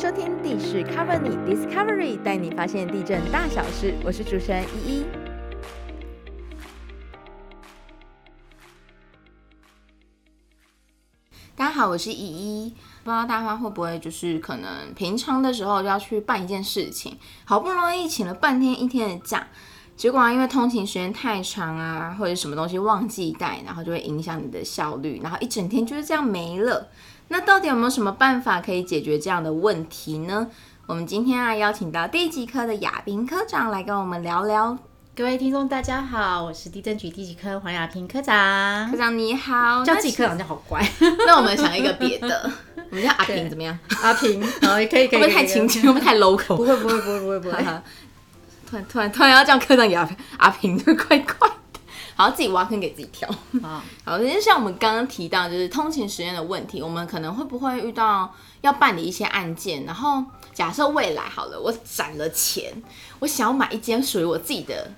收听地势 Cover 你 Discovery，带你发现地震大小事。我是主持人依依。大家好，我是依依。不知道大家会不会就是可能平常的时候就要去办一件事情，好不容易请了半天一天的假，结果啊因为通勤时间太长啊，或者什么东西忘记带，然后就会影响你的效率，然后一整天就是这样没了。那到底有没有什么办法可以解决这样的问题呢？我们今天啊邀请到地级科的亚平科长来跟我们聊聊。各位听众，大家好，我是地震局地级科黄亚平科长科。长你好，叫自己科长就好乖，那我们想一个别的，我们叫阿平怎么样？阿平，好，也可以，可以，会不会太亲切？会不会太 local？不会，不会，不会，不会，不会。突然突然突然要叫科长给阿阿平，就怪怪的。好，自己挖坑给自己跳。好，好，就像我们刚刚提到，就是通勤时间的问题，我们可能会不会遇到要办理一些案件，然后假设未来好了，我攒了钱，我想要买一间属于我自己的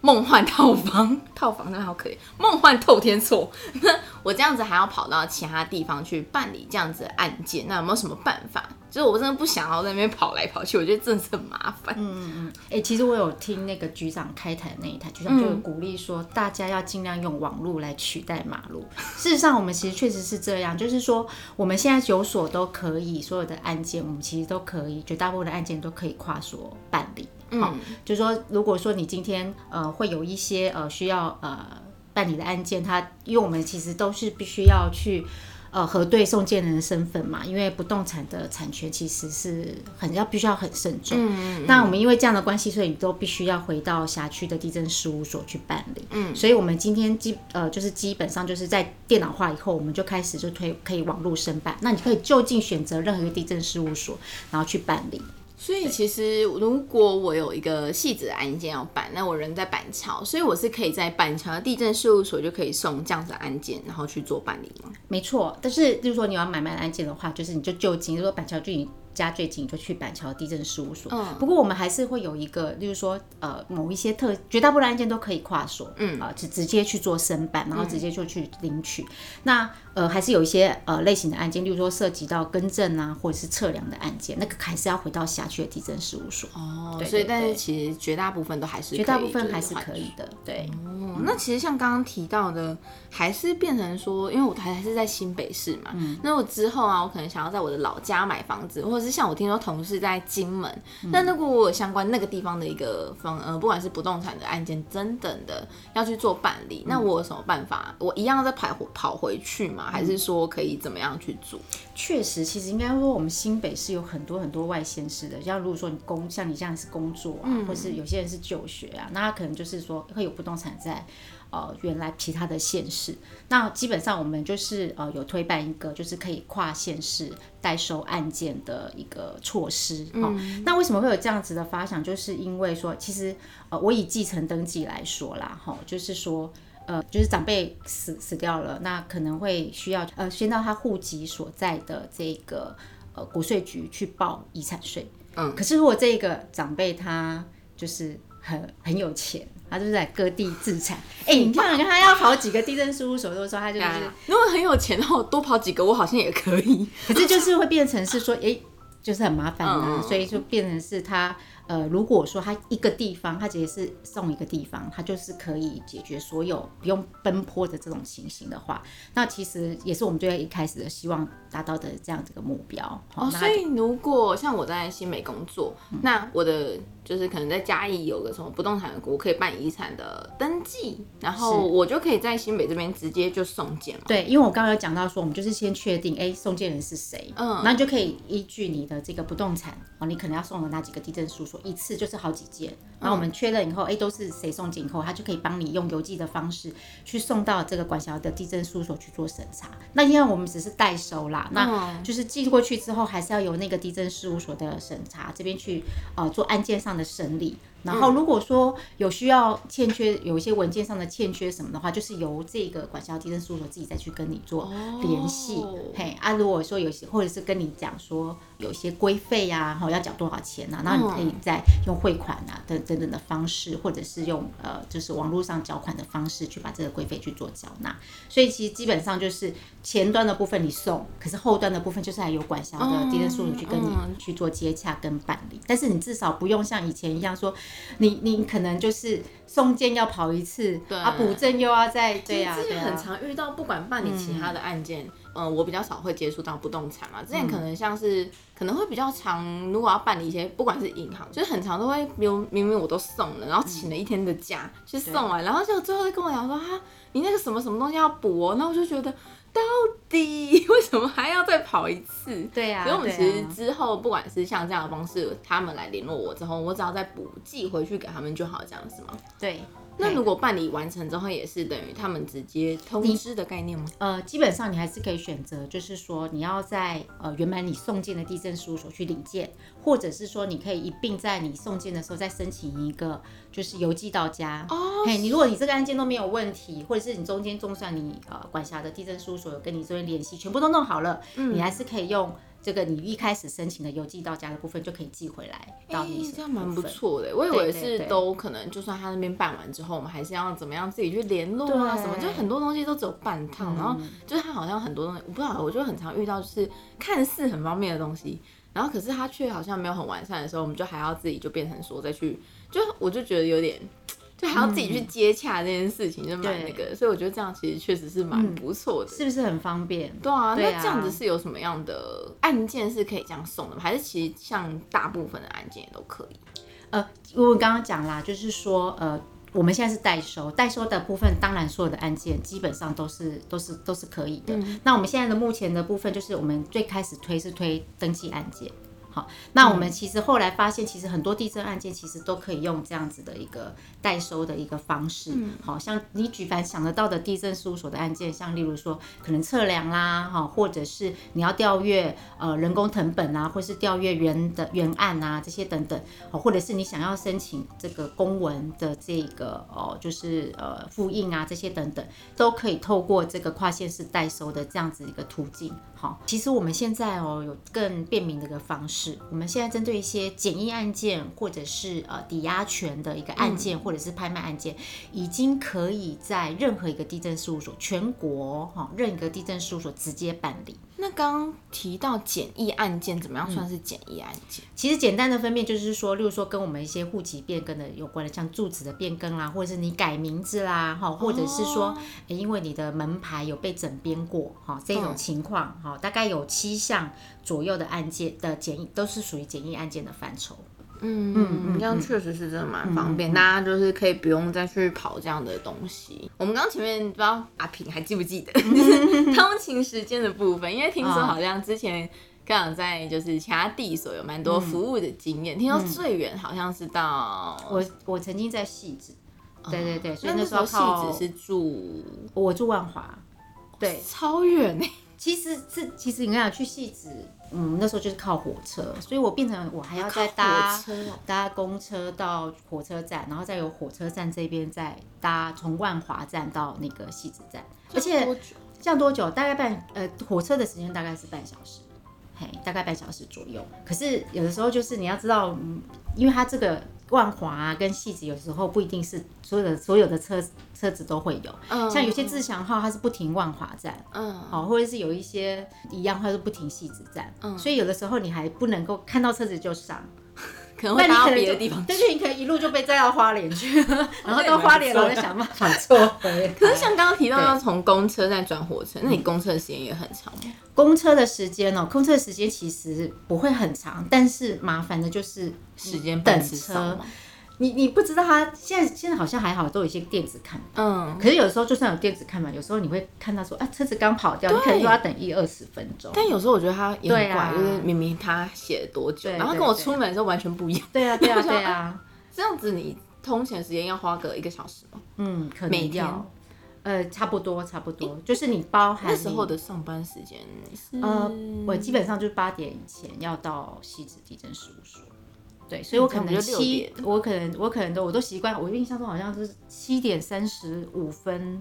梦幻套房，套房真的好可怜，梦幻透天错。那 我这样子还要跑到其他地方去办理这样子的案件，那有没有什么办法？就是我真的不想要在那边跑来跑去，我觉得真的是很麻烦。嗯嗯，哎、其实我有听那个局长开台的那一台，局长就有鼓励说，大家要尽量用网络来取代马路。事实上，我们其实确实是这样，就是说我们现在有所都可以，所有的案件我们其实都可以，绝大部分的案件都可以跨所办理。好、就是说，如果说你今天呃会有一些呃需要呃办理的案件，它因为我们其实都是必须要去呃核对送件人的身份嘛，因为不动产的产权其实是很要必须要很慎重。嗯那我们因为这样的关系，所以你都必须要回到辖区的地震事务所去办理。嗯，所以我们今天基呃就是基本上就是在电脑化以后，我们就开始就推可以网络申办。那你可以就近选择任何一个地震事务所，然后去办理。所以其实如果我有一个细致的案件要办，那我人在板桥，所以我是可以在板桥的地震事务所就可以送这样子的案件，然后去做办理吗？没错，但是就是说你要买卖案件的话，就是你就就近，如果板桥距你家最近，就去板桥地震事务所。嗯不过我们还是会有一个，例如说呃某一些特绝大部分案件都可以跨所，嗯啊、直直接去做申办，然后直接就去领取。那呃还是有一些呃类型的案件，例如说涉及到更正啊或者是测量的案件，那个还是要回到辖区的地震事务所。哦对所以但是其实绝大部分都还是绝大部分还是可以的，对。哦，那其实像刚刚提到的，还是变成说，因为我还还是在新北市嘛，嗯那我之后啊，我可能想要在我的老家买房子，或者是像我听说同事在金门，那如果我有相关那个地方的一个方呃，不管是不动产的案件等等的要去做办理，那我有什么办法？我一样在跑跑回去吗？还是说可以怎么样去做？确实，其实应该说，我们新北是有很多很多外县市的。像如果说你工，像你这样是工作啊，或是有些人是就学啊，那他可能就是说会有不动产在呃原来其他的县市。那基本上我们就是呃有推办一个就是可以跨县市代收案件的一个措施。哦，那为什么会有这样子的发想？就是因为说，其实呃我以继承登记来说啦，哈、就是说。呃，就是长辈死死掉了，那可能会需要呃，先到他户籍所在的这个呃国税局去报遗产税。嗯可是如果这个长辈他就是很很有钱，他就是在各地自产，哎、你看看他要跑几个地震事务所，都说他就是，如果很有钱的话，我多跑几个，我好像也可以。可是就是会变成是说，哎、就是很麻烦啊，嗯。所以就变成是他呃，如果说他一个地方，他直接是送一个地方，他就是可以解决所有不用奔波的这种情形的话，那其实也是我们最一开始的希望达到的这样子的目标。哦，所以如果像我在新美工作，那我的就是可能在嘉义有个什么不动产的股，我可以办遗产的登记，然后我就可以在新北这边直接就送件嘛。对，因为我刚刚有讲到说，我们就是先确定，哎，送件人是谁，嗯那你就可以依据你的这个不动产哦，你可能要送的那几个地震书所，一次就是好几件，然后我们确认以后，哎，都是谁送进以后，他就可以帮你用邮寄的方式去送到这个管辖的地震事务所去做审查。那因为我们只是代收啦，那就是寄过去之后，还是要由那个地震事务所的审查这边去呃做案件上的审理，然后如果说有需要欠缺有一些文件上的欠缺什么的话，就是由这个管辖地震事务所自己再去跟你做联系。哦嘿啊，如果说有些或者是跟你讲说有一些规费呀，哈要缴多少钱呐、啊，然后你可以再用汇款啊等等等的方式，或者是用呃就是网络上缴款的方式去把这个规费去做缴纳。所以其实基本上就是前端的部分你送，可是后端的部分就是还有管辖的地震事务所去跟你嗯去做接洽跟办理。但是你至少不用像以前一样说，你你可能就是送件要跑一次，对。啊补证又要再对呀、对呀、之前很常遇到，不管办理其他的案件，嗯、我比较少会接触到不动产嘛。之前可能像是、可能会比较常，如果要办理一些，不管是银行，就是很常都会，比如明明我都送了，然后请了一天的假、去送完，然后就最后再跟我讲说，哈，你那个什么什么东西要补哦，那我就觉得到底 为什么还要再跑一次？对呀、所以我们其实啊之后不管是像这样的方式，他们来联络我之后，我只要再补寄回去给他们就好，这样子吗？对。那如果办理完成之后，也是等于他们直接通知的概念吗？呃，基本上你还是可以选择，就是说你要在呃原本你送件的地震事务所去领件，或者是说你可以一并在你送件的时候再申请一个就是邮寄到家。哦嘿，你如果你这个案件都没有问题，或者是你中间就算你呃管辖的地震事务所有跟你这边联系，全部都弄好了，嗯你还是可以用这个你一开始申请的邮寄到家的部分就可以寄回来到你手诶这样蛮不。错的。我以为是都可能，就算他那边办完之后，我们还是要怎么样自己去联络啊什么，就很多东西都只有半套。然后就是他好像很多东西，我不知道，我就很常遇到，就是看似很方便的东西，然后可是他却好像没有很完善的时候，我们就还要自己就变成说再去，就我就觉得有点。就还要自己去接洽这件事情，就蛮那个，所以我觉得这样其实确实是蛮不错的。是不是很方便？对啊，那这样子是有什么样的案件是可以这样送的吗？还是其实像大部分的案件也都可以？呃，因为我刚刚讲啦，就是说，呃，我们现在是代收，代收的部分，当然所有的案件基本上都是都是都是可以的。那我们现在的目前的部分，就是我们最开始推是推登记案件。好，那我们其实后来发现，其实很多地震案件其实都可以用这样子的一个代收的一个方式。好像你举凡想得到的地震事务所的案件，像例如说可能测量啦，哈，或者是你要调阅呃人工成本啊，或是调阅原的原案啊这些等等，哦，或者是你想要申请这个公文的这个哦，就是呃复印啊这些等等，都可以透过这个跨县市代收的这样子一个途径。好，其实我们现在哦有更便民的一个方式，我们现在针对一些简易案件或者是呃抵押权的一个案件，或者是拍卖案件，已经可以在任何一个地震事务所，全国哈、任一个地震事务所直接办理。那刚刚提到简易案件，怎么样算是简易案件？其实简单的分辨就是说，例如说跟我们一些户籍变更的有关的，像住址的变更啦，或者是你改名字啦，哈，或者是说，诶因为你的门牌有被整编过，哈，这种情况，哈，大概有七项左右的案件的简易都是属于简易案件的范畴。嗯嗯嗯，这样确实是真的蛮方便，大家就是可以不用再去跑这样的东西。我们刚刚前面不知道阿平还记不记得，就是通勤时间的部分，因为听说好像之前。刚好在就是其他地所有蛮多服务的经验，听说最远好像是到我我曾经在戏子，对对对，所以那那时候戏靠子是住我住万华，对，超远欸其实是其实你看去戏子，嗯，那时候就是靠火车，所以我变成我还要再搭搭公车到火车站，然后再由火车站这边再搭从万华站到那个戏子站，而且这样多久？大概半呃火车的时间大概是半小时，嘿，大概半小时左右。可是有的时候就是你要知道，嗯，因为它这个万华啊跟戏子有时候不一定是所有的所有的车车子都会有，嗯。像有些自强号它是不停万华站。嗯。好，或者是有一些一样，它是不停戏子站，所以有的时候你还不能够看到车子就上，可能会搭到别的地方但是你可能一路就被载到花莲去，然后到花莲然后再想办法坐回。可是像刚刚提到要从公车再转火车，那你公车的时间也很长吗？公车的时间哦，公车的时间其实不会很长，但是麻烦的就是时间等车吗？。你你不知道他现在现在好像还好，都有一些电子看板。嗯，可是有时候就算有电子看嘛，有时候你会看到说啊车子刚跑掉，你可能又要等一二十分钟。但有时候我觉得他也很怪，就是明明他写了多久，对然后跟我出门的时候完全不一样。对啊对啊 对啊，这样子你通勤时间要花个一个小时吗？嗯，可每天能要。呃，差不多差不多，就是你包含那时候的上班时间是呃，我基本上就是八点以前要到西子地震事务所。对，所以我可能七，我可能我可能都我都习惯，我印象中好像是七点三十五分，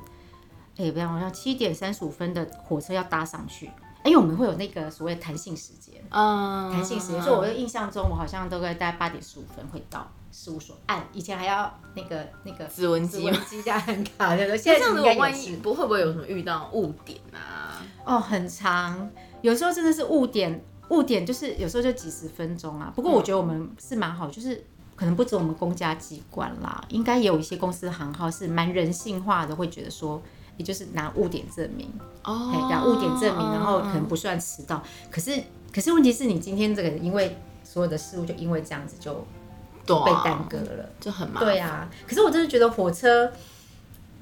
哎、不要，好像七点三十五分的火车要搭上去，哎因为我们会有那个所谓的弹性时间，嗯，弹性时间，所以我的印象中我好像都会大概八点十五分会到事务所按，以前还要那个那个指纹机嘛。指纹机加很卡，对不对？那现在我万一不会不会有什么遇到误点啊？哦，很长，有时候真的是误点，误点就是有时候就几十分钟啊。不过我觉得我们是蛮好，就是可能不止我们公家机关啦，应该也有一些公司行号是蛮人性化的，会觉得说。也就是拿误点证明，哦哎、拿误点证明，然后可能不算迟到。可是，可是问题是你今天这个，因为所有的事物就因为这样子就被耽搁了。就很麻烦。对啊，可是我真的觉得火车，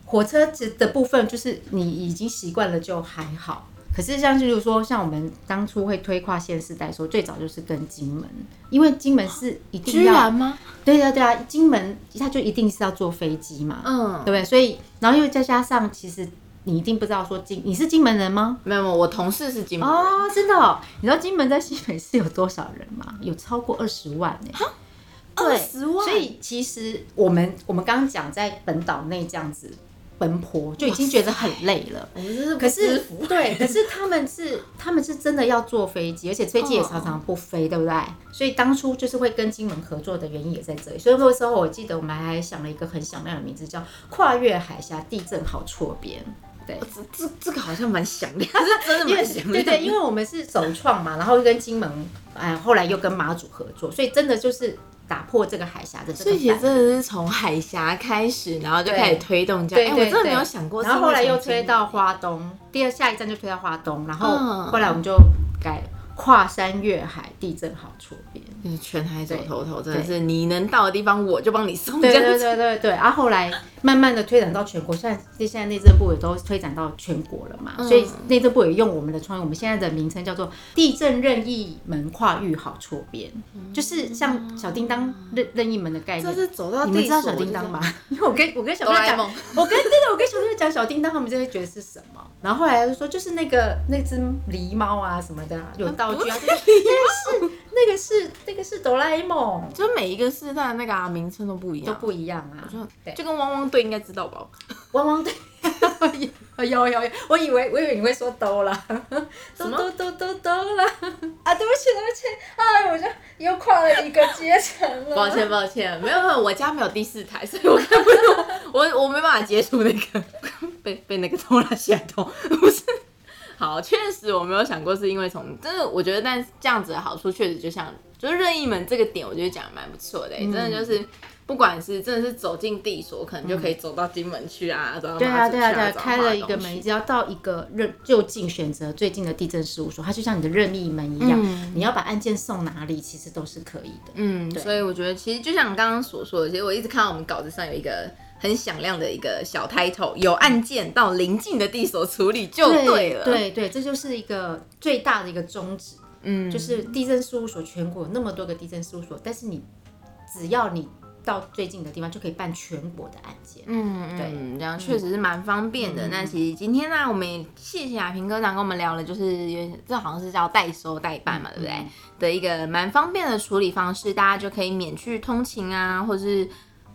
火车的部分就是你已经习惯了就还好。可是像就是说，像我们当初会推跨县市代说，最早就是跟金门，因为金门是一定居要，然吗？对啊对啊，金门它就一定是要坐飞机嘛，嗯对，不对？所以然后又再加上，其实你一定不知道说金你是金门人吗？没有，没有我同事是金门人，哦，真的、哦，你知道金门在新北市有多少人吗？有超过二十万呢、对，20万所以其实我们我们刚刚讲在本岛内这样子奔波，就已经觉得很累了。我们这是可是对，可是他们是他们是真的要坐飞机，而且飞机也常常不飞，对不对？所以当初就是会跟金门合作的原因也在这里。所以那个时候我记得我们还想了一个很响亮的名字，叫“跨越海峡地震好错边”。对，这这这个好像蛮响亮，是真的因为蛮响亮。对对，因为我们是首创嘛，然后跟金门，哎，后来又跟马祖合作，所以真的就是打破这个海峡的这所以其实。真的是从海峡开始，然后就开始推动这样。哎，我真的没有想过。然后后来又推到花东，第二下一站就推到花东，然后嗯后来我们就改跨山越海，地震好错边。就是全海走对透透，真的是你能到的地方我就帮你送。对对对对对，然后后来慢慢的推展到全国，现在现在内政部也都推展到全国了嘛，嗯所以内政部也用我们的创意，我们现在的名称叫做地震任意门跨域好错边，就是像小叮当任任意门的概念。就是走到你们知道小叮当吗？因为我跟我跟小朋友讲，我跟真的，我跟小朋友讲小叮当，他们就会觉得是什么。然后后来他就说，就是那个那只狸猫啊什么的啊，有道具啊，就是那个是那个是哆啦 A 梦，就每一个世代的那个啊名称都不一样，都不一样啊。对。就跟汪汪队应该知道吧？汪汪队，有有有，我以为我以为你会说兜啦，兜么？兜兜兜兜啦。啊！对不起对不起，哎，我就又跨了一个阶层了。抱歉抱歉，没有没有，我家没有第四台，所以我看不懂，我我没办法接触那个被被那个拖拉吓到，不是。好，确实我没有想过，是因为从真的，我觉得，但是这样子的好处确实就像就是任意门这个点，我觉得讲的蛮不错的、欸嗯真的就是不管是真的是走进地所，可能就可以走到金门去啊，走到对啊，对啊，对啊，开了一个门，只要到一个任就近选择最近的地震事务所，它就像你的任意门一样，你要把案件送哪里，其实都是可以的。嗯，所以我觉得其实就像刚刚所说的，其实我一直看到我们稿子上有一个很响亮的一个小 title，有案件到邻近的地所处理就对了。对对，这就是一个最大的一个宗旨，嗯，就是地震事务所全国有那么多个地震事务所，但是你只要你到最近的地方，就可以办全国的案件。嗯对嗯，这样确实是蛮方便的。那其实今天呢，我们也谢谢亚平科长跟我们聊了，就是这好像是叫代收代办嘛，对不对？的一个蛮方便的处理方式，大家就可以免去通勤啊，或是。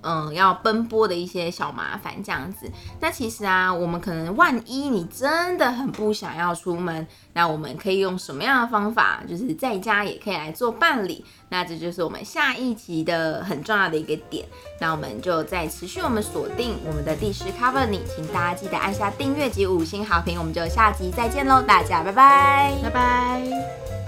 嗯，要奔波的一些小麻烦这样子。那其实啊，我们可能万一你真的很不想要出门，那我们可以用什么样的方法，就是在家也可以来做办理。那这就是我们下一集的很重要的一个点。那我们就再持续我们锁定我们的第十 cover 你，请大家记得按下订阅及五星好评。我们就下集再见喽，大家拜拜。拜拜。